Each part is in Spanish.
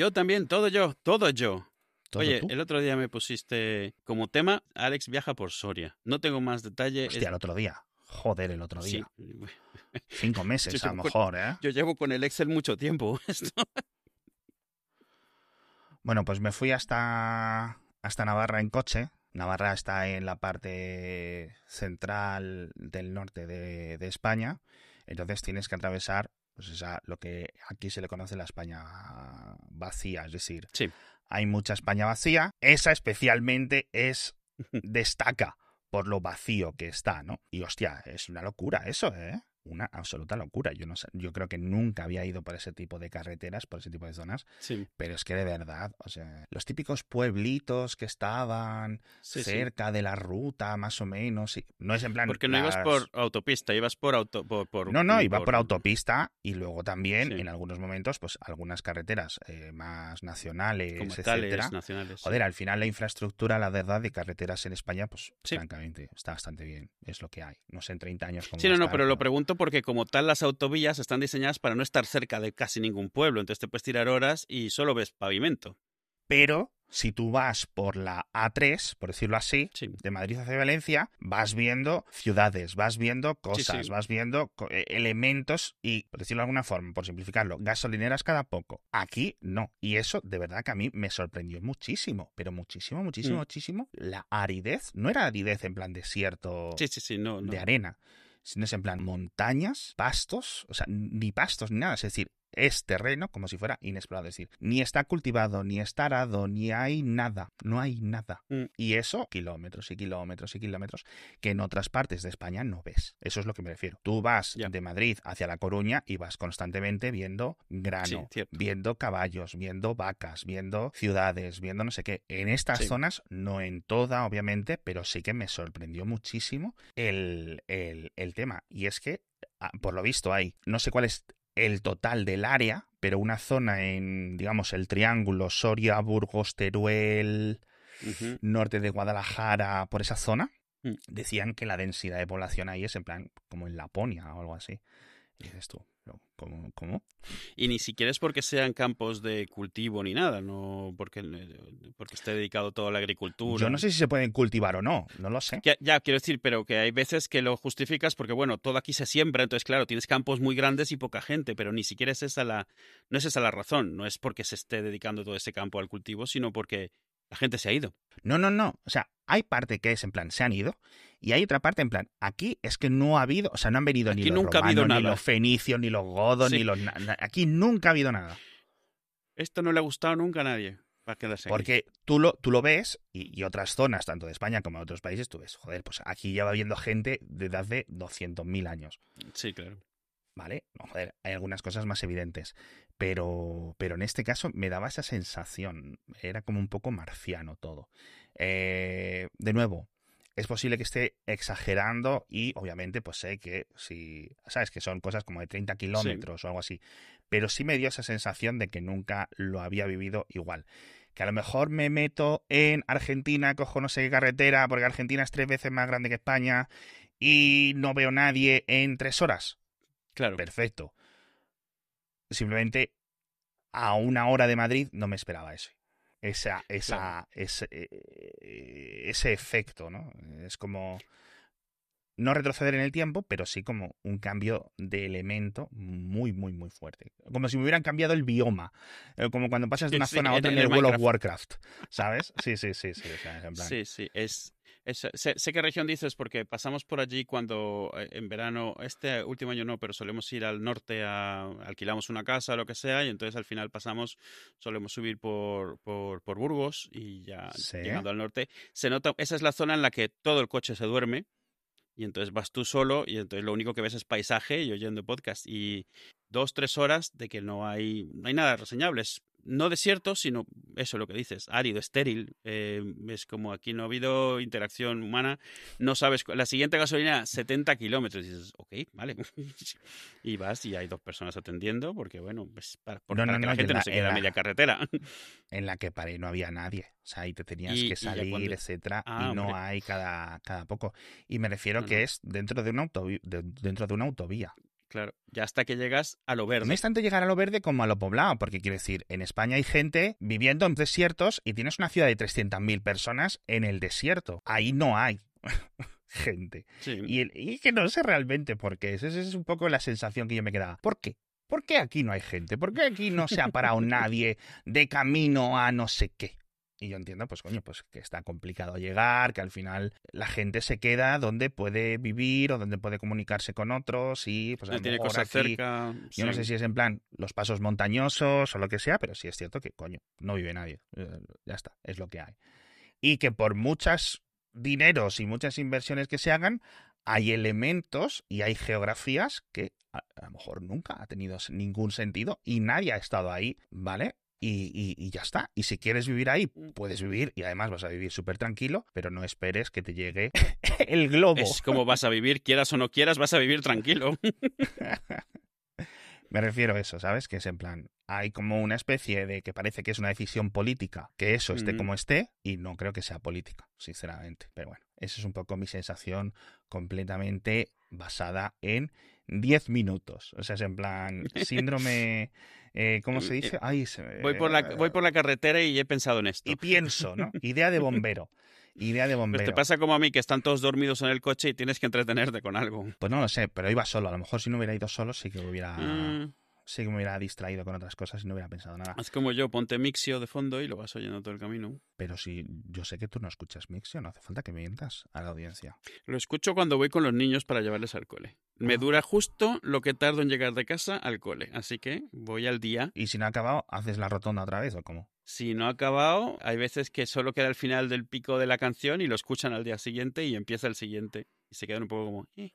Yo también, todo yo, todo yo. ¿Todo Oye, tú? el otro día me pusiste como tema, Alex viaja por Soria. No tengo más detalle. Hostia, el otro día. Joder, el otro Sí. día. Cinco meses, a lo mejor, ¿eh? Yo llevo con el Excel mucho tiempo. Esto- Bueno, pues me fui hasta, hasta Navarra en coche. Navarra está en la parte central del norte de, de España. Entonces tienes que atravesar pues esa, lo que aquí se le conoce la España vacía. Es decir, Sí. hay mucha España vacía. Esa especialmente es destaca por lo vacío que está, ¿no? Y hostia, es una locura eso, ¿eh? Una absoluta locura. Yo no sé, yo creo que nunca había ido por ese tipo de carreteras, por ese tipo de zonas. Sí, Pero es que de verdad, o sea, los típicos pueblitos que estaban sí, sí. cerca de la ruta, más o menos, y- no es en plan. Porque no ibas por autopista, ibas por auto... Por, por- No, no, iba por autopista y luego también, en algunos momentos, pues algunas carreteras eh, más nacionales, como etcétera. tales nacionales. Joder, al final la infraestructura, la verdad, de carreteras en España, pues francamente, está bastante bien. Es lo que hay. No sé en 30 años cómo Sí, no, no, pero lo pregunto porque como tal las autovías están diseñadas para no estar cerca de casi ningún pueblo, entonces te puedes tirar horas y solo ves pavimento. Pero si tú vas por la A3, por decirlo así, Sí. de Madrid hacia Valencia, vas viendo ciudades, vas viendo cosas, sí. vas viendo eh, elementos y, por decirlo de alguna forma, por simplificarlo, gasolineras cada poco. Aquí no. Y eso de verdad que a mí me sorprendió muchísimo, pero muchísimo, muchísimo, Mm. muchísimo. La aridez, no era aridez en plan desierto Sí, sí, sí, no, no. de arena, sino es en plan montañas, pastos, o sea, ni pastos ni nada, es decir, es terreno como si fuera inexplorado, es decir, ni está cultivado, ni está arado, ni hay nada, no hay nada. Mm. Y eso, kilómetros y kilómetros y kilómetros, que en otras partes de España no ves. Eso es lo que me refiero. Tú vas Ya. de Madrid hacia La Coruña y vas constantemente viendo grano, Sí, viendo caballos, viendo vacas, viendo ciudades, viendo no sé qué. En estas Sí. zonas, no en toda, obviamente, pero sí que me sorprendió muchísimo el, el- el tema. Y es que, ah, por lo visto, hay, no sé cuál es el total del área, pero una zona en, digamos, el triángulo Soria, Burgos, Teruel, norte de Guadalajara, por esa zona, Mm. decían que la densidad de población ahí es en plan como en Laponia o algo así. Y dices tú, ¿cómo? cómo? Y ni siquiera es porque sean campos de cultivo ni nada, no porque, porque esté dedicado todo a la agricultura. Yo no sé si se pueden cultivar o no, no lo sé. Ya, ya, quiero decir, pero que hay veces que lo justificas porque, bueno, todo aquí se siembra, entonces, claro, tienes campos muy grandes y poca gente, pero ni siquiera es esa la, no es esa la razón, no es porque se esté dedicando todo ese campo al cultivo, sino porque la gente se ha ido. No, no, no. O sea, hay parte que es en plan, se han ido. Y hay otra parte en plan, aquí es que no ha habido, o sea, no han venido ni los nunca ha habido romanos, ni nada. los fenicios, ni los godos, Sí. ni los... Aquí nunca ha habido nada. Esto no le ha gustado nunca a nadie para quedarse aquí. Porque tú lo, tú lo ves y, y otras zonas, tanto de España como de otros países, tú ves, joder, pues aquí ya va habiendo gente desde hace 200.000 años. Sí, claro. ¿Vale? No, joder, hay algunas cosas más evidentes. Pero, pero en este caso me daba esa sensación. Era como un poco marciano todo. Eh, de nuevo, es posible que esté exagerando y obviamente pues sé que si, sabes que son cosas como de 30 kilómetros o algo así, pero sí me dio esa sensación de que nunca lo había vivido igual. Que a lo mejor me meto en Argentina, cojo no sé qué carretera, porque Argentina es tres veces más grande que España y no veo nadie en tres horas. Claro. Perfecto. Simplemente a una hora de Madrid no me esperaba eso. Esa, esa, ese, eh, ese efecto, ¿no? Es como no retroceder en el tiempo, pero sí como un cambio de elemento muy, muy, muy fuerte. Como si me hubieran cambiado el bioma. Eh, Como cuando pasas de una sí, zona a otra en, el el World of. Warcraft. ¿Sabes? Sí, sí, sí, sí. o sea, es en plan- Sí, sí, es, es- sé, sé qué región dices porque pasamos por allí cuando eh, en verano, este último año no, pero solemos ir al norte a alquilamos una casa o lo que sea y entonces al final pasamos, solemos subir por, por, por Burgos y ya Sí. llegando al norte, se nota, esa es la zona en la que todo el coche se duerme y entonces vas tú solo y entonces lo único que ves es paisaje y oyendo podcast y dos, tres horas de que no hay, no hay nada reseñable. Es no desierto, sino eso lo que dices, árido, estéril. eh, es como aquí no ha habido interacción humana. No sabes, la siguiente gasolina 70 kilómetros. Dices, ok, vale. y vas y hay dos personas atendiendo porque, bueno, pues para, por- No, para no, que no, la gente en no la- se en quede a la- media carretera. en la que paré no había nadie. O sea, ahí te tenías Y- que salir, cuando- etcétera, Ah, y no hombre. hay cada, cada poco. Y me refiero No, que no. es dentro de una autovi- de- dentro de una autovía. Claro, ya hasta que llegas a lo verde. No es tanto llegar a lo verde como a lo poblado, porque quiero decir, en España hay gente viviendo en desiertos y tienes una ciudad de 300.000 personas en el desierto. Ahí no hay gente. Sí. Y, el- y que no sé realmente por qué. Esa es un poco la sensación que yo me quedaba. ¿Por qué? ¿Por qué aquí no hay gente? ¿Por qué aquí no se ha parado nadie de camino a no sé qué? Y yo entiendo, pues coño, pues que está complicado llegar, que al final la gente se queda donde puede vivir o donde puede comunicarse con otros y pues a lo tiene mejor cosas aquí- cerca. Yo no sé si es en plan los pasos montañosos o lo que sea, pero sí es cierto que, coño, no vive nadie. Eh, Ya está, es lo que hay. Y que por muchos dineros y muchas inversiones que se hagan, hay elementos y hay geografías que a, a lo mejor nunca ha tenido ningún sentido y nadie ha estado ahí, ¿vale? Y, y- y ya está. Y si quieres vivir ahí, puedes vivir y además vas a vivir súper tranquilo, pero no esperes que te llegue el globo. Es como vas a vivir, quieras o no quieras, vas a vivir tranquilo. Me refiero a eso, ¿sabes? Que es en plan, hay como una especie de que parece que es una decisión política, que eso esté como esté, y no creo que sea política, sinceramente. Pero bueno, esa es un poco mi sensación completamente basada en 10 minutos. O sea, es en plan, síndrome, eh, ¿cómo se dice? Ay, se me- Voy por, la, voy por la carretera y he pensado en esto. Y pienso, ¿no? Idea de bombero. Idea de Pues bombero. te pasa como a mí, que están todos dormidos en el coche y tienes que entretenerte con algo. Pues no lo sé, pero iba solo. A lo mejor si no hubiera ido solo, sí que hubiera, Mm, sí que me hubiera distraído con otras cosas y no hubiera pensado nada. es como yo, ponte Mixio de fondo y lo vas oyendo todo el camino. Pero si yo sé que tú no escuchas Mixio, no hace falta que mientas a la audiencia. Lo escucho cuando voy con los niños para llevarles al cole. Me Ah. dura justo lo que tardo en llegar de casa al cole. Así que voy al día. Y si no ha acabado, ¿haces la rotonda otra vez o cómo? Si no ha acabado, hay veces que solo queda el final del pico de la canción y lo escuchan al día siguiente y empieza el siguiente. Y se quedan un poco como... "Eh".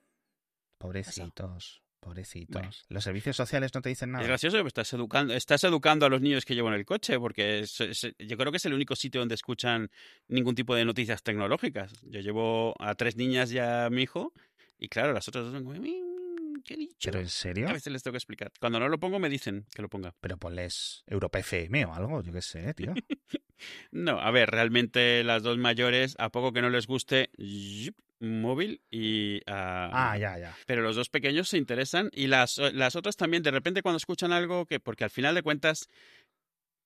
Pobrecitos, pobrecitos. Bueno. ¿Los servicios sociales no te dicen Es nada? gracioso que estás educando, estás educando a los niños que llevo en el coche, porque es- es- yo creo que es el único sitio donde escuchan ningún tipo de noticias tecnológicas. Yo llevo a tres niñas y a mi hijo, y claro, las otras dos son como, "Mm, ¿qué he dicho? ¿Pero en serio? A veces les tengo que explicar. Cuando no lo pongo, me dicen que lo ponga. Pero ponles Europa FM o algo, yo qué sé, tío. No, a ver, realmente las dos mayores, a poco que no les guste, móvil y... ah, Ah, ya, ya. Pero los dos pequeños se interesan y las, las otras también, de repente cuando escuchan algo que, porque al final de cuentas,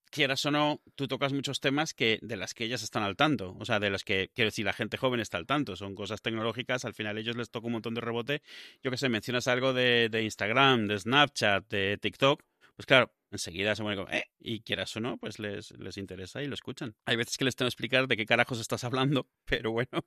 quieras o no, tú tocas muchos temas que de las que ellas están al tanto, o sea, de los que, quiero decir, la gente joven está al tanto, son cosas tecnológicas, al final ellos les toca un montón de rebote, yo que sé, mencionas algo de, de Instagram, de Snapchat, de TikTok, pues claro, enseguida se ponen como, eh, y quieras o no, pues les, les interesa y lo escuchan. Hay veces que les tengo que explicar de qué carajos estás hablando, pero bueno.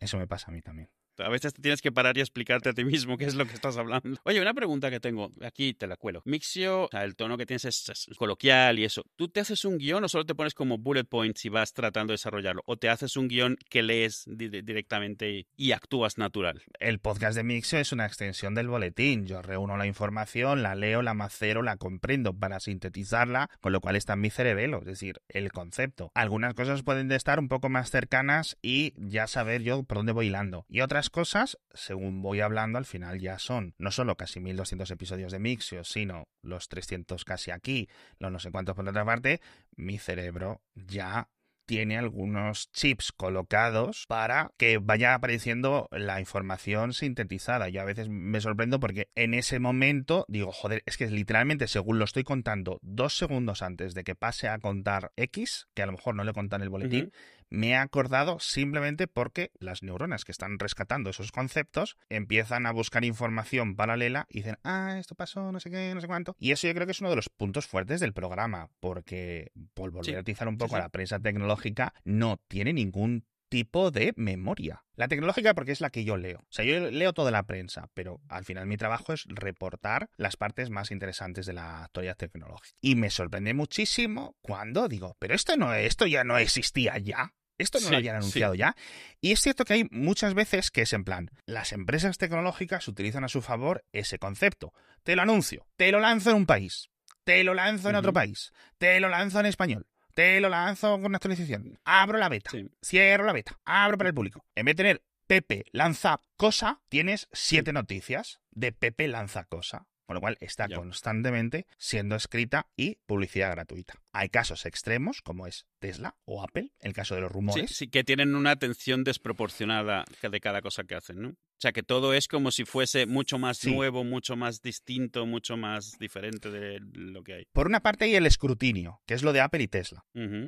Eso me pasa a mí también. A veces te tienes que parar y explicarte a ti mismo qué es lo que estás hablando. Oye, una pregunta que tengo, aquí te la cuelo. Mixio, el tono que tienes es, coloquial y eso. ¿Tú te haces un guion o solo te pones como bullet points y vas tratando de desarrollarlo? ¿O te haces un guion que lees di- di- directamente y, y actúas natural? El podcast de Mixio es una extensión del boletín. Yo reúno la información, la leo, la macero, la comprendo para sintetizarla, con lo cual está en mi cerebelo, es decir, el concepto. Algunas cosas pueden de estar un poco más cercanas y ya saber yo por dónde voy hilando. Y otras cosas, según voy hablando, al final ya son no solo casi 1200 episodios de Mixio, sino los 300 casi aquí, los no sé cuántos por otra parte, mi cerebro ya tiene algunos chips colocados para que vaya apareciendo la información sintetizada. Yo a veces me sorprendo porque en ese momento digo, joder, es que literalmente según lo estoy contando dos segundos antes de que pase a contar X, que a lo mejor no le contan el boletín. Me he acordado simplemente porque las neuronas que están rescatando esos conceptos empiezan a buscar información paralela y dicen, ah, esto pasó, no sé qué, no sé cuánto. Y eso yo creo que es uno de los puntos fuertes del programa, porque por volver Sí, a utilizar un poco sí. a la prensa tecnológica, no tiene ningún tipo de memoria. La tecnológica porque es la que yo leo. O sea, yo leo toda la prensa, pero al final mi trabajo es reportar las partes más interesantes de la actualidad tecnológica. Y me sorprende muchísimo cuando digo, pero esto no, esto ya no existía ya. Esto no lo habían anunciado ya. Y es cierto que hay muchas veces que es en plan, las empresas tecnológicas utilizan a su favor ese concepto. Te lo anuncio, te lo lanzo en un país, te lo lanzo en otro país, te lo lanzo en español, te lo lanzo con una actualización, abro la beta, Sí. cierro la beta, abro para el público. En vez de tener Pepe lanza cosa, tienes siete noticias de Pepe lanza cosa. Con lo cual está Ya. constantemente siendo escrita y publicidad gratuita. Hay casos extremos, como es Tesla o Apple, el caso de los Sí, rumores. sí, que tienen una atención desproporcionada de cada cosa que hacen, ¿no? O sea, que todo es como si fuese mucho más Sí. nuevo, mucho más distinto, mucho más diferente de lo que hay. Por una parte hay el escrutinio, que es lo de Apple y Tesla.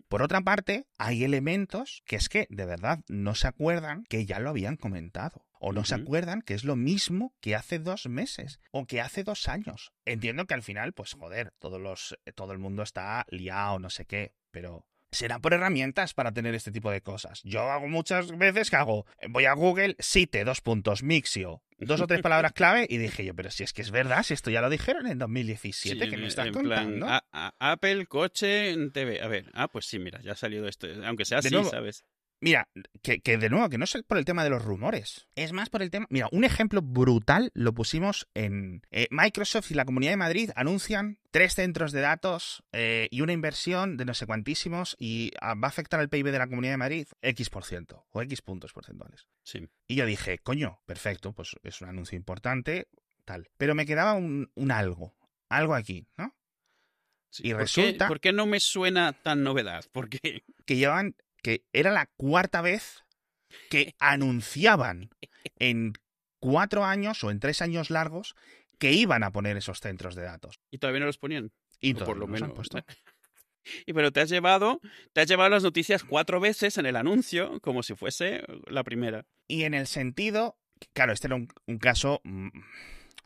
Por otra parte, hay elementos que es que de verdad no se acuerdan que ya lo habían comentado. O no se acuerdan que es lo mismo que hace dos meses o que hace dos años. Entiendo que al final, pues joder, todos los, todo el mundo está liado, no sé qué, pero será por herramientas para tener este tipo de cosas. Yo hago muchas veces que hago, voy a Google, cite, dos puntos, mixio, dos o tres palabras clave y dije yo, pero si es que es verdad, si esto ya lo dijeron en 2017, Sí, que me estás en contando? plan, a- a- Apple, coche, TV. A ver, ah, pues sí, mira, ya ha salido esto. Aunque sea De así, nuevo, ¿sabes? Mira, que, que de nuevo, que no es por el tema de los rumores. Es más por el tema. Mira, un ejemplo brutal lo pusimos en. eh, Microsoft y la Comunidad de Madrid anuncian tres centros de datos eh, y una inversión de no sé cuantísimos y ah, va a afectar al PIB de la Comunidad de Madrid X por ciento o X puntos porcentuales. Sí. Y yo dije, coño, perfecto, pues es un anuncio importante, tal. Pero me quedaba un, un algo. Algo aquí, ¿no? sí. Y ¿Por qué- resulta- ¿Por qué no me suena tan novedad? Porque que llevaban, que era la cuarta vez que anunciaban en cuatro años o en tres años largos que iban a poner esos centros de datos. y todavía no los ponían. Y o por lo no los han menos. puesto. Y pero te has llevado, te has llevado las noticias cuatro veces en el anuncio, como si fuese la primera. Y en el sentido, claro, este era un, un caso mm,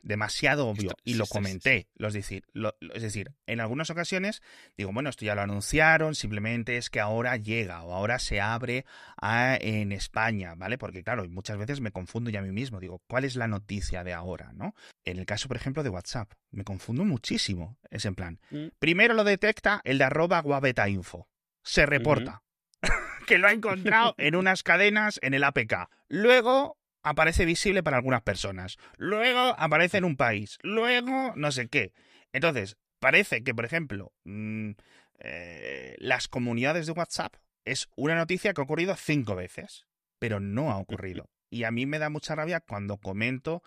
demasiado obvio Esto- y sí, lo sí, sí, comenté. Los decir, lo- es decir, en algunas ocasiones digo, bueno, esto ya lo anunciaron, simplemente es que ahora llega o ahora se abre a- en España, ¿vale? Porque claro, muchas veces me confundo ya a mí mismo, digo, ¿cuál es la noticia de ahora, no? En el caso, por ejemplo, de WhatsApp, me confundo muchísimo. Es en plan, Mm. primero lo detecta el de arroba guavetainfo. Se reporta que lo ha encontrado en unas cadenas en el APK. Luego aparece visible para algunas personas. Luego aparece en un país. Luego no sé qué. Entonces, parece que, por ejemplo, mm, eh, las comunidades de WhatsApp es una noticia que ha ocurrido cinco veces, pero no ha ocurrido. Y a mí me da mucha rabia cuando comento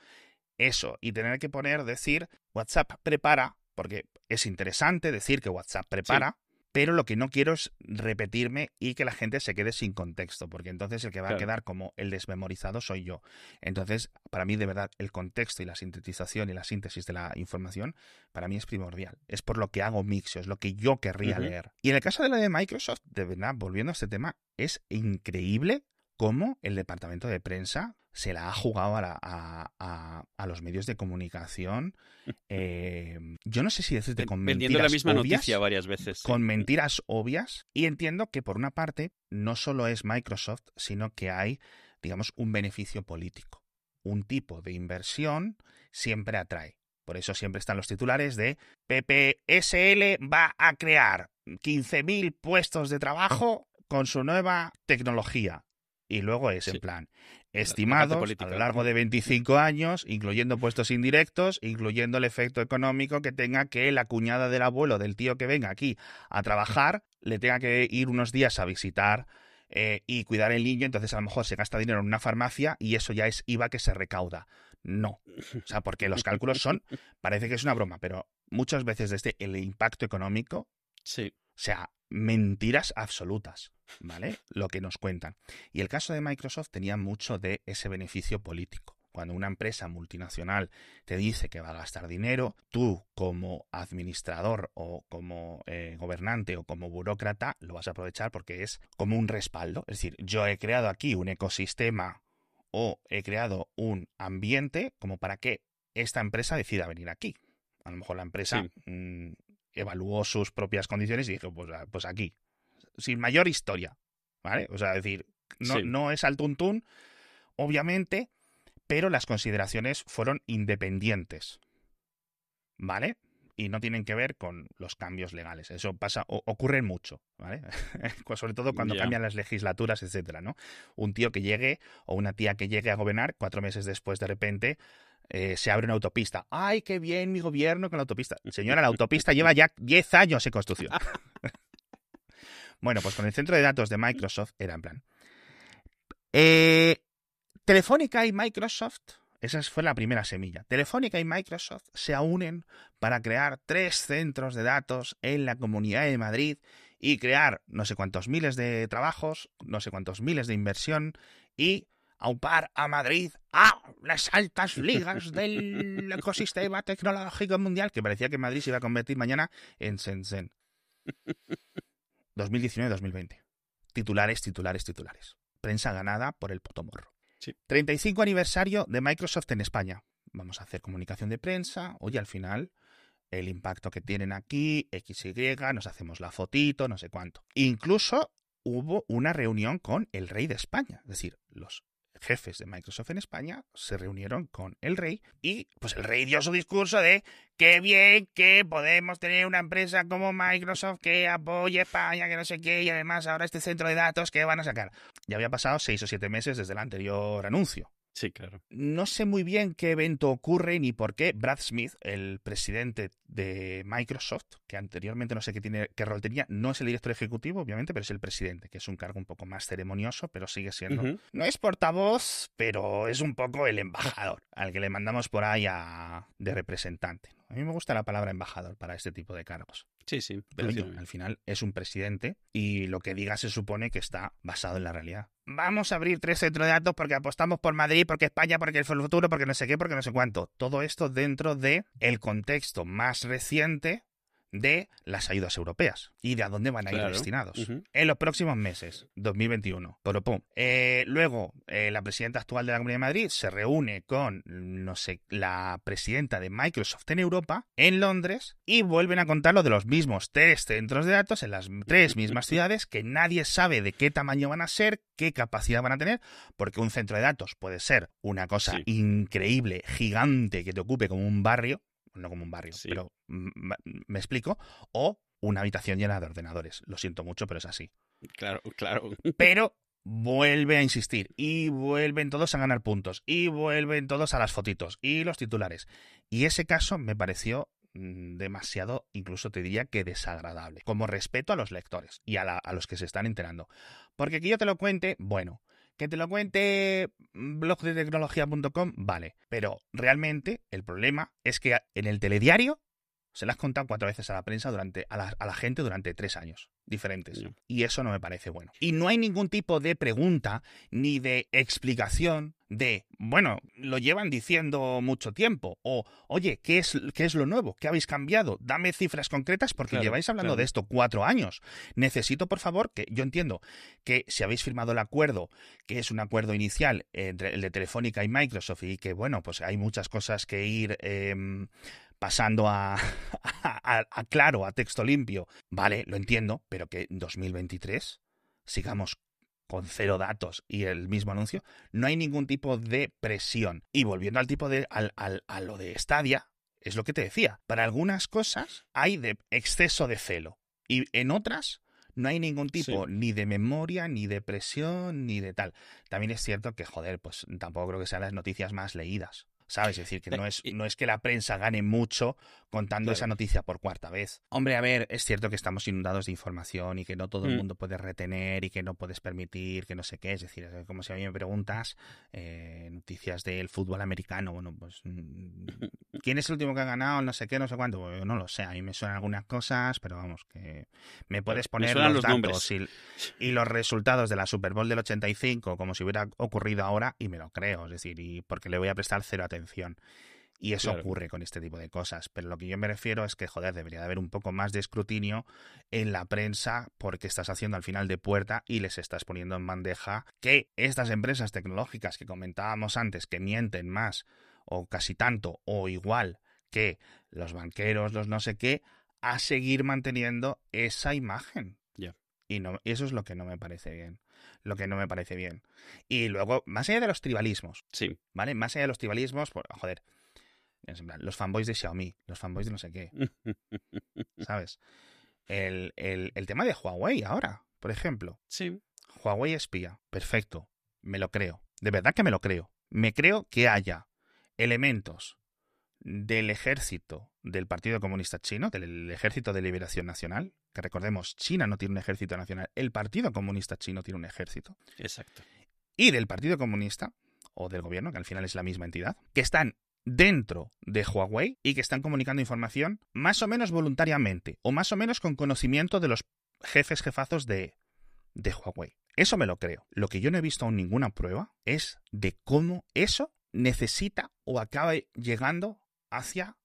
eso y tener que poner, decir, WhatsApp prepara, porque es interesante decir que WhatsApp prepara, pero lo que no quiero es repetirme y que la gente se quede sin contexto, porque entonces el que va Claro. a quedar como el desmemorizado soy yo. Entonces, para mí, de verdad, el contexto y la sintetización y la síntesis de la información, para mí es primordial. Es por lo que hago Mixio, es lo que yo querría leer. Y en el caso de la de Microsoft, de verdad, volviendo a este tema, es increíble cómo el departamento de prensa se la ha jugado a, la- a- a- a los medios de comunicación. eh, yo no sé si decirte con Vendiendo la mentiras misma obvias, noticia varias veces. sí. con mentiras obvias y entiendo que por una parte no solo es Microsoft, sino que hay, digamos, un beneficio político. Un tipo de inversión siempre atrae. Por eso siempre están los titulares de PPSL va a crear 15.000 puestos de trabajo con su nueva tecnología. Y luego es en plan, estimados a lo largo de 25 años, incluyendo puestos indirectos, incluyendo el efecto económico que tenga que la cuñada del abuelo, del tío que venga aquí a trabajar, le tenga que ir unos días a visitar eh, y cuidar el niño, entonces a lo mejor se gasta dinero en una farmacia y eso ya es IVA que se recauda. No. O sea, porque los cálculos son, parece que es una broma, pero muchas veces desde el impacto económico Sí. o sea, mentiras absolutas, ¿vale? Lo que nos cuentan. Y el caso de Microsoft tenía mucho de ese beneficio político. Cuando una empresa multinacional te dice que va a gastar dinero, tú como administrador o como eh, gobernante o como burócrata lo vas a aprovechar porque es como un respaldo. Es decir, yo he creado aquí un ecosistema o he creado un ambiente como para que esta empresa decida venir aquí. A lo mejor la empresa Sí. mm, evaluó sus propias condiciones y dijo, pues, ah, pues aquí. Sin mayor historia, ¿vale? O sea, es decir, no, Sí. no es al tuntún, obviamente, pero las consideraciones fueron independientes, ¿vale? Y no tienen que ver con los cambios legales. Eso pasa, o- ocurre mucho, ¿vale? Sobre todo cuando cambian las legislaturas, etcétera, ¿no? Un tío que llegue o una tía que llegue a gobernar, cuatro meses después, de repente, eh, se abre una autopista. ¡Ay, qué bien mi gobierno con la autopista! Señora, la autopista lleva ya 10 años en construcción. bueno, pues con el centro de datos de Microsoft era en plan. eh, Telefónica y Microsoft esa fue la primera semilla. Telefónica y Microsoft se unen para crear tres centros de datos en la Comunidad de Madrid y crear no sé cuántos miles de trabajos, no sé cuántos miles de inversión y aupar a Madrid a las altas ligas del ecosistema tecnológico mundial, que parecía que Madrid se iba a convertir mañana en Shenzhen. 2019-2020. Titulares, titulares, titulares. Prensa ganada por el potomorro. 35 aniversario de Microsoft en España. Vamos a hacer comunicación de prensa. Oye, al final, el impacto que tienen aquí, XY, nos hacemos la fotito, no sé cuánto. Incluso hubo una reunión con el rey de España. Es decir, los jefes de Microsoft en España se reunieron con el rey y pues el rey dio su discurso de qué bien que podemos tener una empresa como Microsoft que apoye España, que no sé qué, y además ahora este centro de datos que van a sacar. Ya había pasado seis o siete meses desde el anterior anuncio. Sí, claro. No sé muy bien qué evento ocurre ni por qué Brad Smith, el presidente de Microsoft, que anteriormente no sé qué, tiene, qué rol tenía, no es el director ejecutivo, obviamente, pero es el presidente, que es un cargo un poco más ceremonioso, pero sigue siendo. No es portavoz, pero es un poco el embajador, al que le mandamos por ahí a, de representante. A mí me gusta la palabra embajador para este tipo de cargos. Sí, sí. Pero al final es un presidente y lo que diga se supone que está basado en la realidad. Vamos a abrir tres centros de datos porque apostamos por Madrid, porque España, porque el futuro, porque no sé qué, porque no sé cuánto. Todo esto dentro de el contexto más reciente de las ayudas europeas y de a dónde van a ir destinados en los próximos meses, 2021. Pero, eh, luego, eh, la presidenta actual de la Comunidad de Madrid se reúne con, no sé, la presidenta de Microsoft en Europa, en Londres, y vuelven a contar lo de los mismos tres centros de datos en las tres mismas ciudades que nadie sabe de qué tamaño van a ser, qué capacidad van a tener, porque un centro de datos puede ser una cosa increíble, gigante, que te ocupe como un barrio, no como un barrio, pero me explico, o una habitación llena de ordenadores. Lo siento mucho, pero es así. Claro, claro. Pero vuelve a insistir y vuelven todos a ganar puntos y vuelven todos a las fotitos y los titulares. Y ese caso me pareció mm, demasiado, incluso te diría que desagradable, como respeto a los lectores y a, a los que se están enterando. Porque que yo te lo cuente, bueno, que te lo cuente blogdetecnología.com, vale. Pero realmente el problema es que en el telediario se las has contado cuatro veces a la prensa durante, a la, gente durante tres años diferentes. Y eso no me parece bueno. Y no hay ningún tipo de pregunta ni de explicación de, bueno, lo llevan diciendo mucho tiempo. O, oye, ¿qué es, qué es lo nuevo? ¿Qué habéis cambiado? Dame cifras concretas porque lleváis hablando de esto cuatro años. Necesito, por favor, que yo entiendo que si habéis firmado el acuerdo, que es un acuerdo inicial entre el de Telefónica y Microsoft, y que, bueno, pues hay muchas cosas que ir em, pasando a, a, claro, a texto limpio. Vale, lo entiendo, pero que en 2023 sigamos con cero datos y el mismo anuncio, no hay ningún tipo de presión. Y volviendo al tipo de al, al, a lo de Stadia, es lo que te decía. Para algunas cosas hay de exceso de celo y en otras no hay ningún tipo ni de memoria, ni de presión, ni de tal. También es cierto que, joder, pues tampoco creo que sean las noticias más leídas. ¿Sabes? Es decir, que no es, no es que la prensa gane mucho contando esa noticia por cuarta vez. Hombre, a ver, es cierto que estamos inundados de información y que no todo el mm. mundo puede retener y que no puedes permitir, que no sé qué. Es decir, es como si a mí me preguntas eh, noticias del fútbol americano. Bueno, pues, mm, ¿quién es el último que ha ganado? No sé qué, no sé cuánto. Pues, no lo sé, a mí me suenan algunas cosas, pero vamos, que me puedes poner los, datos y, y, los resultados de la Super Bowl del 85 como si hubiera ocurrido ahora y me lo creo. Es decir, y porque le voy a prestar cero atención. Y eso ocurre con este tipo de cosas. Pero lo que yo me refiero es que, joder, debería de haber un poco más de escrutinio en la prensa porque estás haciendo al final de puerta y les estás poniendo en bandeja que estas empresas tecnológicas que comentábamos antes, que mienten más o casi tanto o igual que los banqueros, los no sé qué, a seguir manteniendo esa imagen. Y no, eso es lo que no me parece bien. Lo que no me parece bien. Y luego, más allá de los tribalismos. Sí. ¿Vale? Más allá de los tribalismos, pues, joder, los fanboys de Xiaomi, los fanboys de no sé qué. ¿Sabes? El, el, tema de Huawei ahora, por ejemplo. Sí. Huawei espía. Perfecto. Me lo creo. De verdad que me lo creo. Me creo que haya elementos del ejército del Partido Comunista Chino, del Ejército de Liberación Nacional, que recordemos, China no tiene un ejército nacional, el Partido Comunista Chino tiene un ejército. Exacto. Y del Partido Comunista, o del gobierno, que al final es la misma entidad, que están dentro de Huawei y que están comunicando información más o menos voluntariamente o más o menos con conocimiento de los jefes jefazos de, de Huawei. Eso me lo creo. Lo que yo no he visto aún ninguna prueba es de cómo eso necesita o acaba llegando hacia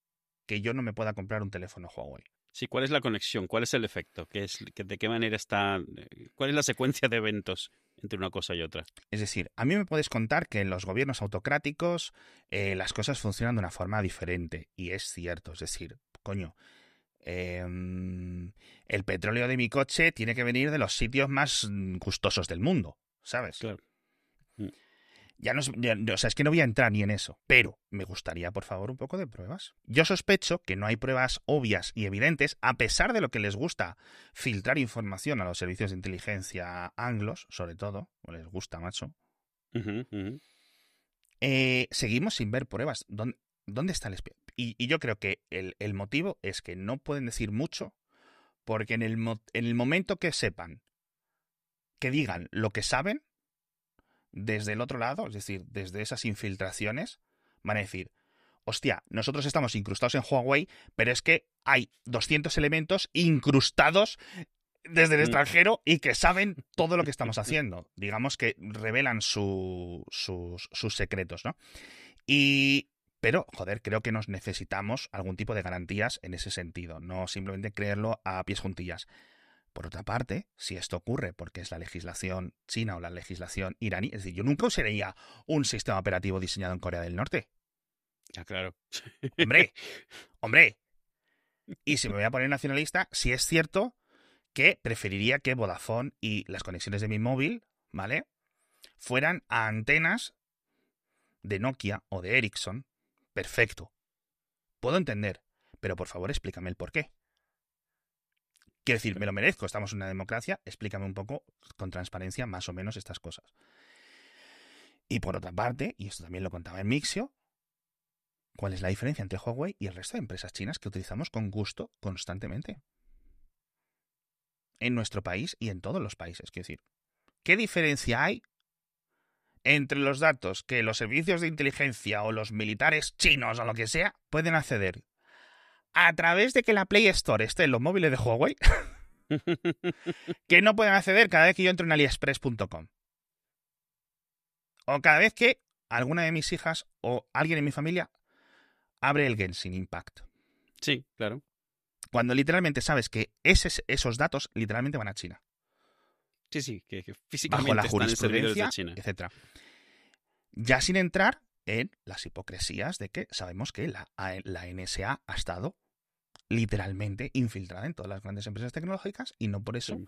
que yo no me pueda comprar un teléfono Huawei. Sí, ¿cuál es la conexión? ¿Cuál es el efecto? ¿Qué es, ¿De qué manera está? Eh, ¿Cuál es la secuencia de eventos entre una cosa y otra? Es decir, a mí me puedes contar que en los gobiernos autocráticos eh, las cosas funcionan de una forma diferente. Y es cierto, es decir, coño, em, el petróleo de mi coche tiene que venir de los sitios más gustosos del mundo, ¿sabes? Claro. Ya no, o sea, es que no voy a entrar ni en eso, pero me gustaría, por favor, un poco de pruebas. Yo sospecho que no hay pruebas obvias y evidentes, a pesar de lo que les gusta filtrar información a los servicios de inteligencia anglos, sobre todo, o les gusta, macho. Eh, seguimos sin ver pruebas. ¿Dónde, está el espía? Y, yo creo que el, el, motivo es que no pueden decir mucho, porque en el, en el momento que sepan, que digan lo que saben, desde el otro lado, es decir, desde esas infiltraciones, van a decir, hostia, nosotros estamos incrustados en Huawei, pero es que hay 200 elementos incrustados desde el mm. extranjero y que saben todo lo que estamos haciendo. Digamos que revelan sus, sus secretos, ¿no? Y pero, joder, creo que nos necesitamos algún tipo de garantías en ese sentido, no simplemente creerlo a pies juntillas. Por otra parte, si esto ocurre porque es la legislación china o la legislación iraní, es decir, yo nunca usaría un sistema operativo diseñado en Corea del Norte. Ya, claro. Hombre, hombre. Y si me voy a poner nacionalista, si es cierto que preferiría que Vodafone y las conexiones de mi móvil, ¿vale? Fueran a antenas de Nokia o de Ericsson. Perfecto. Puedo entender, pero por favor explícame el por qué. Quiero decir, me lo merezco, estamos en una democracia, explícame un poco con transparencia más o menos estas cosas. Y por otra parte, y esto también lo contaba en Mixio, ¿cuál es la diferencia entre Huawei y el resto de empresas chinas que utilizamos con gusto constantemente? En nuestro país y en todos los países, quiero decir. ¿Qué diferencia hay entre los datos que los servicios de inteligencia o los militares chinos o lo que sea pueden acceder a través de que la Play Store esté en los móviles de Huawei, que no pueden acceder cada vez que yo entro en aliexpress.com. O cada vez que alguna de mis hijas o alguien en mi familia abre el Genshin Impact. Sí, claro. Cuando literalmente sabes que esos datos literalmente van a China. Sí, sí, que, físicamente Bajo la jurisprudencia, de China. etc. Ya sin entrar en las hipocresías de que sabemos que la, la NSA ha estado literalmente infiltrada en todas las grandes empresas tecnológicas y no por eso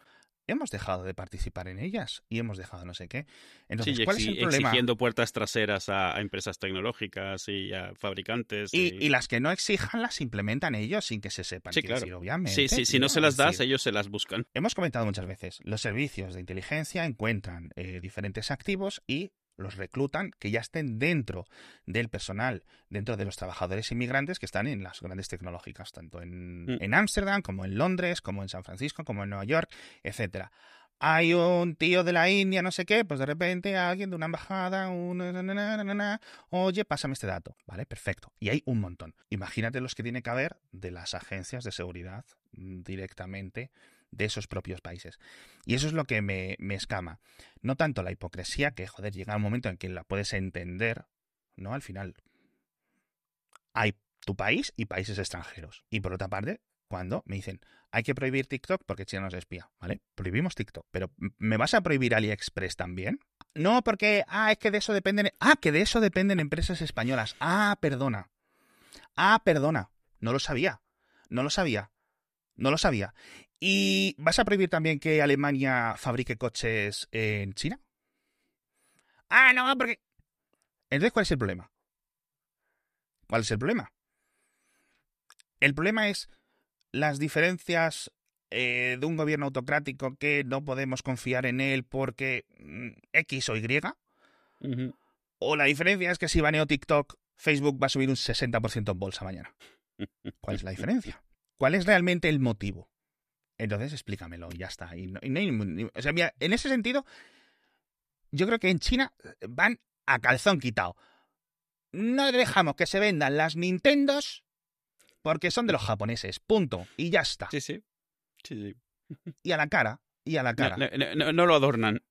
hemos dejado de participar en ellas y hemos dejado no sé qué. Entonces, ¿cuál es el problema? Exigiendo puertas traseras a, empresas tecnológicas y a fabricantes. Y... las que no exijan las implementan ellos sin que se sepan. Sí, claro. obviamente. Sí, sí, si no se las das, ellos se las buscan. Hemos comentado muchas veces, los servicios de inteligencia encuentran eh, diferentes activos y los reclutan, que ya estén dentro del personal, dentro de los trabajadores inmigrantes que están en las grandes tecnológicas, tanto en mm. Ámsterdam, como en Londres, como en San Francisco, como en Nueva York, etcétera. Hay un tío de la India, no sé qué, pues de repente alguien de una embajada, oye, pásame este dato, ¿vale? Perfecto. Y hay un montón. Imagínate los que tiene que haber de las agencias de seguridad directamente de esos propios países. Y eso es lo que me, escama. No tanto la hipocresía, que joder, llega un momento en que la puedes entender, ¿no? Al final hay tu país y países extranjeros. Y por otra parte, cuando me dicen, hay que prohibir TikTok porque China nos espía, ¿vale? Prohibimos TikTok, pero ¿me vas a prohibir AliExpress también? No, porque, ah, es que de eso dependen, ah, que de eso dependen empresas españolas. Ah, perdona. Ah, perdona. No lo sabía. No lo sabía. No lo sabía. ¿Y vas a prohibir también que Alemania fabrique coches en China? Ah, no, porque... Entonces, ¿cuál es el problema? ¿Cuál es el problema? El problema es las diferencias eh, de un gobierno autocrático que no podemos confiar en él porque mm, X o Y. O la diferencia es que si baneo TikTok, Facebook va a subir un 60% en bolsa mañana. ¿Cuál es la diferencia? ¿Cuál es realmente el motivo? Entonces explícamelo y ya está. Y o sea, en ese sentido, yo creo que en China van a calzón quitado. No dejamos que se vendan las Nintendos porque son de los japoneses, punto. Y ya está. Sí, sí. sí, sí. Y a la cara, y a la cara. No, no, no, no lo adornan.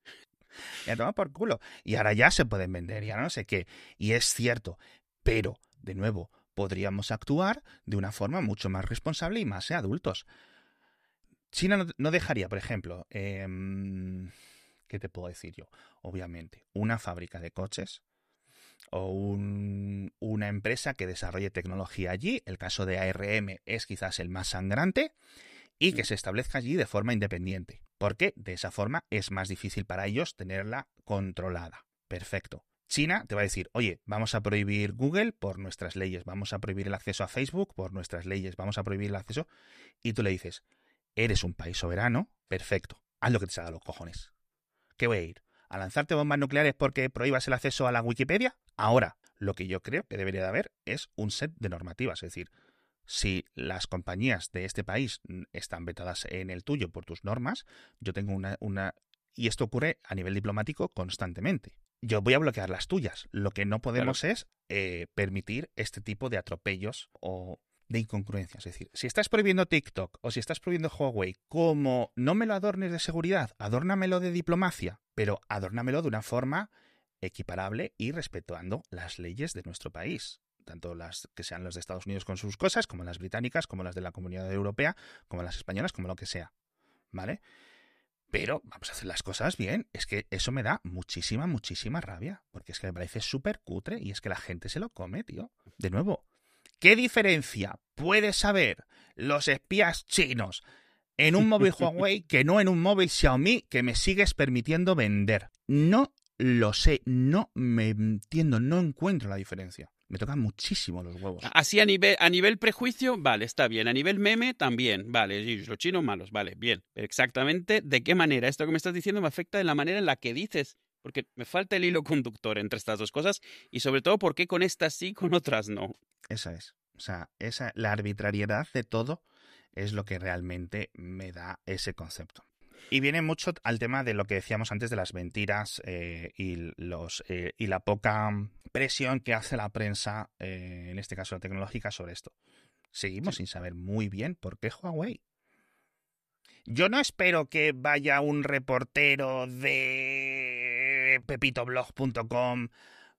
Y a tomar por culo. Y ahora ya se pueden vender, ya no sé qué. Y es cierto. Pero, de nuevo, podríamos actuar de una forma mucho más responsable y más adultos. China no, no dejaría, por ejemplo, eh, ¿qué te puedo decir yo? Obviamente, una fábrica de coches o un, una empresa que desarrolle tecnología allí. El caso de ARM es quizás el más sangrante y que se establezca allí de forma independiente, porque de esa forma es más difícil para ellos tenerla controlada. Perfecto. China te va a decir, oye, vamos a prohibir Google por nuestras leyes, vamos a prohibir el acceso a Facebook por nuestras leyes, vamos a prohibir el acceso, y tú le dices, eres un país soberano, perfecto, haz lo que te salga los cojones. ¿Qué voy a ir? ¿A lanzarte bombas nucleares porque prohíbas el acceso a la Wikipedia? Ahora, lo que yo creo que debería de haber es un set de normativas, es decir, si las compañías de este país están vetadas en el tuyo por tus normas, yo tengo una, una... Y esto ocurre a nivel diplomático constantemente. Yo voy a bloquear las tuyas. Lo que no podemos claro. es eh, permitir este tipo de atropellos o de incongruencias. Es decir, si estás prohibiendo TikTok o si estás prohibiendo Huawei, como no me lo adornes de seguridad, adórnamelo de diplomacia, pero adórnamelo de una forma equiparable y respetando las leyes de nuestro país tanto las que sean las de Estados Unidos con sus cosas, como las británicas, como las de la Comunidad Europea, como las españolas, como lo que sea. ¿Vale? Pero vamos a hacer las cosas bien. Es que eso me da muchísima, muchísima rabia. Porque es que me parece súper cutre y es que la gente se lo come, tío. De nuevo, ¿qué diferencia puede saber los espías chinos en un móvil Huawei que no en un móvil Xiaomi que me sigues permitiendo vender? No lo sé, no me entiendo, no encuentro la diferencia me tocan muchísimo los huevos. Así a nivel, a nivel prejuicio, vale, está bien. A nivel meme, también, vale. Los chinos malos, vale, bien. Pero exactamente de qué manera esto que me estás diciendo me afecta en la manera en la que dices. Porque me falta el hilo conductor entre estas dos cosas y sobre todo por qué con estas sí, con otras no. Esa es. O sea, esa, la arbitrariedad de todo es lo que realmente me da ese concepto. Y viene mucho al tema de lo que decíamos antes de las mentiras eh, y, los, eh, y la poca presión que hace la prensa, eh, en este caso la tecnológica, sobre esto. Seguimos sí. sin saber muy bien por qué Huawei. Yo no espero que vaya un reportero de pepitoblog.com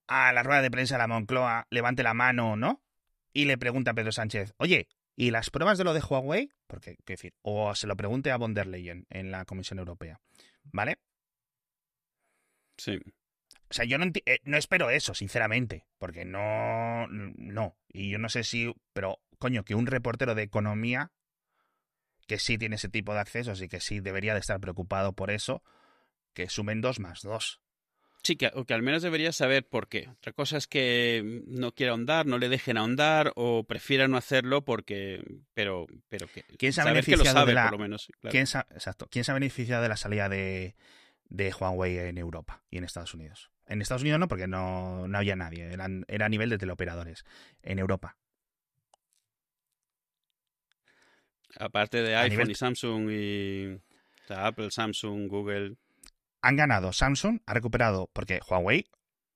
a la rueda de prensa de la Moncloa, levante la mano, ¿no? Y le pregunta a Pedro Sánchez, oye, ¿y las pruebas de lo de Huawei? Porque, qué decir, o se lo pregunte a von der Leyen en la Comisión Europea, ¿vale? Sí. O sea, yo no, eh, no, espero eso, sinceramente, porque no, no. Y yo no sé si, pero coño, que un reportero de economía que sí tiene ese tipo de accesos y que sí debería de estar preocupado por eso, que sumen dos más dos. Sí, que, o que al menos debería saber por qué. Otra cosa es que no quiera ahondar, no le dejen ahondar o prefiera no hacerlo porque, pero, pero que ¿Quién se ha beneficiado que sabe, de la, por lo menos, claro. ¿quién se, exacto, ¿quién se ha beneficiado de la salida de, de Huawei en Europa y en Estados Unidos? En Estados Unidos no, porque no, no había nadie. Era, era a nivel de teleoperadores. En Europa. Aparte de iPhone nivel... y Samsung y. O sea, Apple, Samsung, Google. Han ganado. Samsung ha recuperado. Porque Huawei,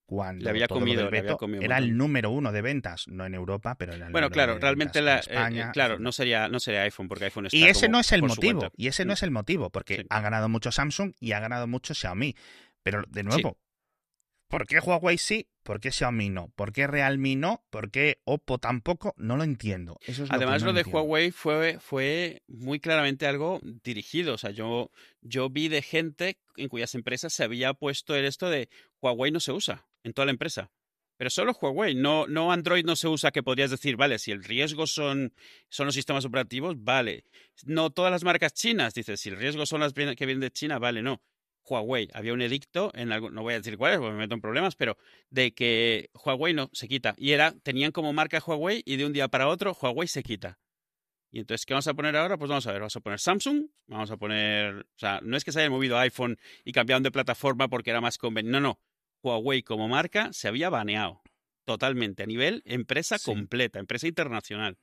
cuando le había, comido, veto, le había comido, era el número uno de ventas, no en Europa, pero era el Bueno, claro, realmente la, España, eh, claro, no sería, no sería iPhone, porque iPhone está Y ese como no es el motivo. Y ese no es el motivo, porque Sí. ha ganado mucho Samsung y ha ganado mucho Xiaomi. Pero de nuevo, ¿por qué Huawei sí? ¿Por qué Xiaomi no? ¿Por qué Realme no? ¿Por qué Oppo tampoco? No lo entiendo. Eso es lo Además, que no lo de entiendo. Huawei fue, fue muy claramente algo dirigido. O sea, yo, yo vi de gente en cuyas empresas se había puesto el esto de Huawei no se usa en toda la empresa. Pero solo Huawei, no, no Android no se usa, que podrías decir, vale, si el riesgo son, son los sistemas operativos, vale. No todas las marcas chinas, dices, si el riesgo son las que vienen de China, vale, no. Huawei, había un edicto, en algo, no voy a decir cuáles, porque me meto en problemas, pero de que Huawei no se quita. Y era, tenían como marca Huawei y de un día para otro Huawei se quita. Y entonces, ¿qué vamos a poner ahora? Pues vamos a ver, vamos a poner Samsung, vamos a poner, o sea, no es que se hayan movido iPhone y cambiaron de plataforma porque era más conveniente, no, no. Huawei como marca se había baneado totalmente a nivel empresa Sí. completa, empresa internacional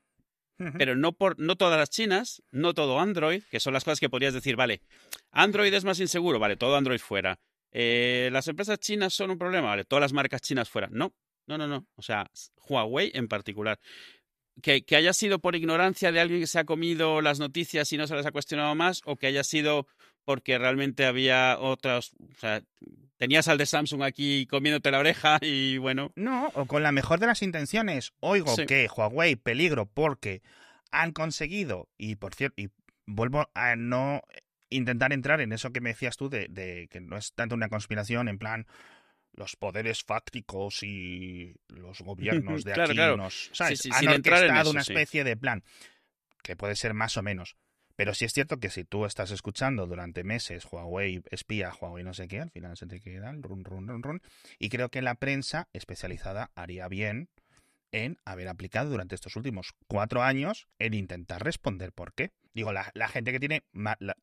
pero no por no todas las chinas, no todo Android, que son las cosas que podrías decir, vale, Android es más inseguro, vale, todo Android fuera. Eh, ¿Las empresas chinas son un problema? Vale, todas las marcas chinas fuera. No, no, no, no. O sea, Huawei en particular. Que, que, haya sido por ignorancia de alguien que se ha comido las noticias y no se las ha cuestionado más, o que haya sido porque realmente había otras. O sea, tenías al de Samsung aquí comiéndote la oreja y bueno. No, o con la mejor de las intenciones. Oigo sí. que Huawei peligro porque han conseguido, y por cierto, y vuelvo a no intentar entrar en eso que me decías tú de, de que no es tanto una conspiración en plan los poderes fácticos y los gobiernos de claro, aquí claro. nos ¿sabes? Sí, sí, han en orquestado eso, una sí. especie de plan que puede ser más o menos. Pero sí es cierto que si tú estás escuchando durante meses Huawei espía, Huawei no sé qué, al final se te queda el run, run, run, run. Y creo que la prensa especializada haría bien en haber aplicado durante estos últimos cuatro años en intentar responder por qué. Digo, la, la gente que tiene... ma- la-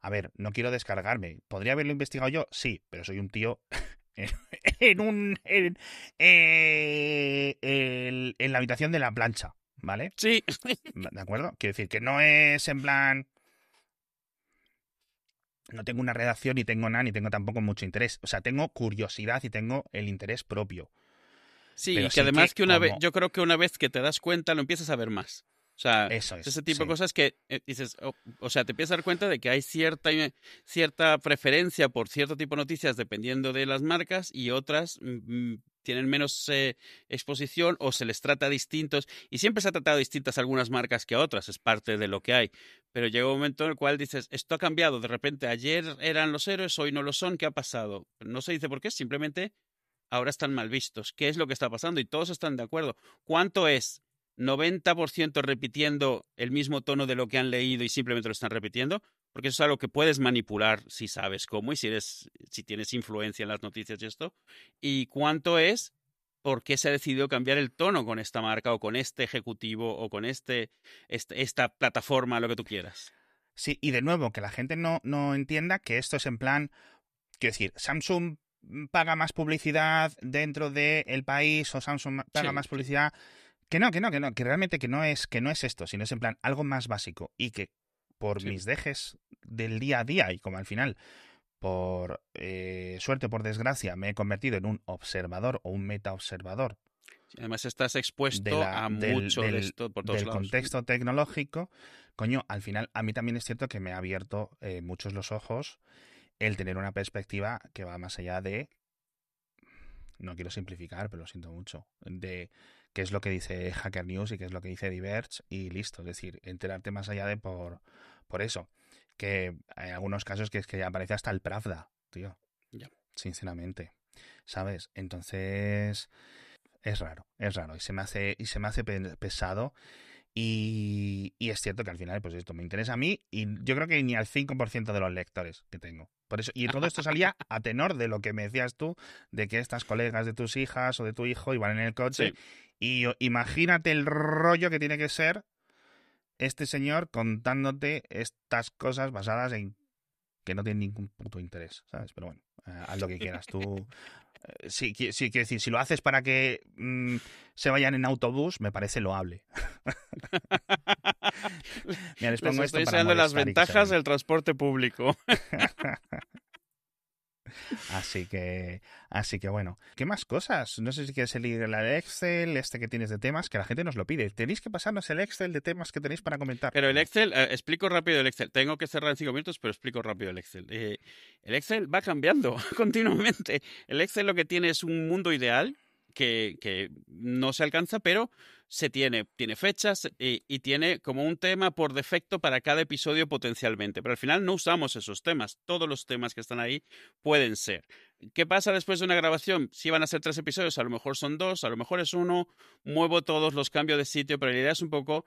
a ver, no quiero descargarme. ¿Podría haberlo investigado yo? Sí, pero soy un tío en, un... En, eh, el- en la habitación de la plancha, ¿vale? Sí, ¿De acuerdo? Quiero decir que no es en plan. No tengo una redacción, ni tengo nada, ni tengo tampoco mucho interés. O sea, tengo curiosidad y tengo el interés propio. sí, Pero y que sí además que que una vez, yo creo que una vez que te das cuenta lo empiezas a ver más. O sea, Eso es. ese tipo de cosas que eh, dices, oh, o sea, te empiezas a dar cuenta de que hay cierta, eh, cierta preferencia por cierto tipo de noticias dependiendo de las marcas y otras mm, tienen menos eh, exposición o se les trata distintos. Y siempre se ha tratado distintas algunas marcas que a otras, es parte de lo que hay. Pero llega un momento en el cual dices, esto ha cambiado, de repente ayer eran los héroes, hoy no lo son, ¿qué ha pasado? No se dice por qué, simplemente ahora están mal vistos. ¿Qué es lo que está pasando? Y todos están de acuerdo. ¿Cuánto es 90% repitiendo el mismo tono de lo que han leído y simplemente lo están repitiendo? Porque eso es algo que puedes manipular si sabes cómo y si eres si tienes influencia en las noticias y esto. ¿Y cuánto es por qué se ha decidido cambiar el tono con esta marca o con este ejecutivo o con este, este esta plataforma, lo que tú quieras? Sí, y de nuevo, que la gente no, no entienda que esto es en plan. Quiero decir, Samsung paga más publicidad dentro del país o Samsung paga Sí. más publicidad. Que no, que no, que no, que realmente que no es, que no es esto, sino es en plan algo más básico. Y que por Sí. mis dejes del día a día, y como al final, por eh, suerte o por desgracia, me he convertido en un observador o un meta observador Además estás expuesto de la- a del- mucho de del- esto por todos del lados. contexto tecnológico, coño, al final a mí también es cierto que me ha abierto eh, muchos los ojos el tener una perspectiva que va más allá de, no quiero simplificar, pero lo siento mucho, de qué es lo que dice Hacker News y qué es lo que dice Diverge y listo, es decir, enterarte más allá de por, por eso, que hay algunos casos que es que ya aparece hasta el Pravda, tío, Ya. sinceramente, ¿sabes? Entonces es raro, es raro y se me hace y se me hace pe- pesado y, y es cierto que al final pues esto me interesa a mí y yo creo que ni al 5% de los lectores que tengo. Por eso y todo esto salía a tenor de lo que me decías tú de que estas colegas de tus hijas o de tu hijo iban en el coche Sí. Y imagínate el rollo que tiene que ser este señor contándote estas cosas basadas en que no tienen ningún puto interés, ¿sabes? Pero bueno, eh, haz lo que quieras tú. Eh, Sí, sí, quiero decir, si lo haces para que mm, se vayan en autobús, me parece loable. Mira, les Les pongo esto estoy para las ventajas del transporte público. Así que, así que bueno. ¿Qué más cosas? No sé si quieres el el Excel, este que tienes de temas, que la gente nos lo pide. Tenéis que pasarnos el Excel de temas que tenéis para comentar. Pero el Excel, eh, explico rápido el Excel. Tengo que cerrar en cinco minutos, pero explico rápido el Excel. Eh, el Excel va cambiando continuamente. El Excel lo que tiene es un mundo ideal que no se alcanza, pero se tiene, tiene fechas y, y tiene como un tema por defecto para cada episodio potencialmente. Pero al final no usamos esos temas. Todos los temas que están ahí pueden ser. ¿Qué pasa después de una grabación? Si van a ser tres episodios, a lo mejor son dos, a lo mejor es uno. Muevo todos los cambios de sitio, pero la idea es un poco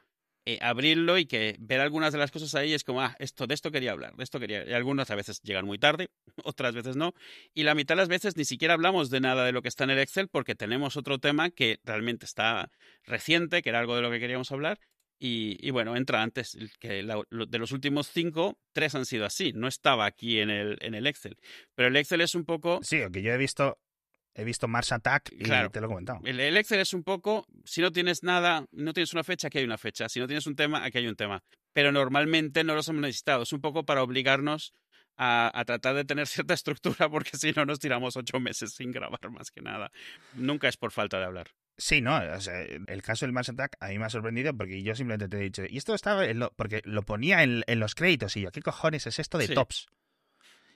eh, abrirlo y que ver algunas de las cosas ahí es como, ah, esto, de esto quería hablar, de esto quería. Y algunas a veces llegan muy tarde, otras veces no. Y la mitad de las veces ni siquiera hablamos de nada de lo que está en el Excel porque tenemos otro tema que realmente está reciente, que era algo de lo que queríamos hablar. Y, bueno, entra antes, que la- de los últimos cinco, tres han sido así. No estaba aquí en el, en el Excel. Pero el Excel es un poco Sí, que yo he visto, he visto Mars Attack y Claro. te lo he comentado. El, el Excel es un poco, si no tienes nada, no tienes una fecha, aquí hay una fecha. Si no tienes un tema, aquí hay un tema. Pero normalmente no los hemos necesitado. Es un poco para obligarnos a, tratar de tener cierta estructura porque si no nos tiramos ocho meses sin grabar más que nada. Nunca es por falta de hablar. Sí, no, el caso del Mars Attack a mí me ha sorprendido porque yo simplemente te he dicho, y esto estaba, porque lo ponía en, los créditos y yo, ¿qué cojones es esto de tops?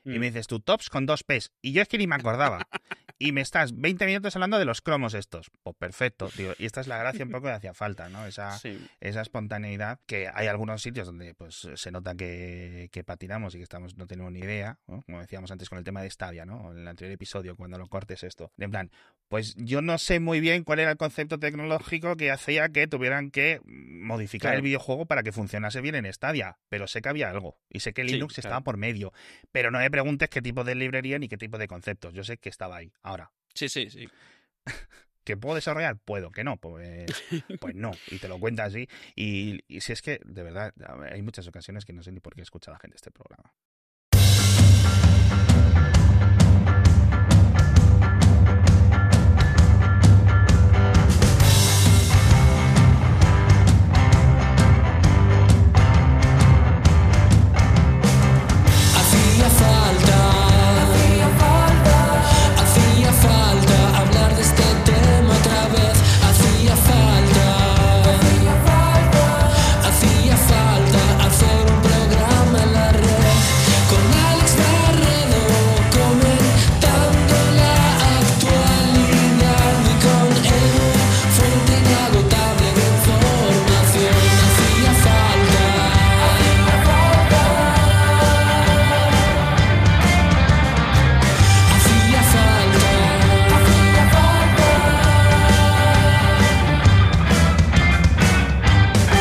Y me mm. dices, tú, tops con dos P's. Y yo es que ni me acordaba. y me estás 20 minutos hablando de los cromos estos. Pues perfecto, tío. Y esta es la gracia un poco de hacía falta, ¿no? Esa, esa espontaneidad que hay algunos sitios donde pues se nota que, que patinamos y que estamos no tenemos ni idea, como decíamos antes con el tema de Stadia, ¿no? En el anterior episodio, cuando lo cortes esto. En plan, pues yo no sé muy bien cuál era el concepto tecnológico que hacía que tuvieran que modificar el videojuego para que funcionase bien en Stadia, pero sé que había algo y sé que Linux estaba por medio, pero no me preguntes qué tipo de librería ni qué tipo de conceptos, yo sé que estaba ahí. Ahora. Sí, sí, sí. ¿Que puedo desarrollar? Puedo, que no, pues, pues no, y te lo cuenta así. Y, si es que, de verdad, hay muchas ocasiones que no sé ni por qué escucha la gente este programa.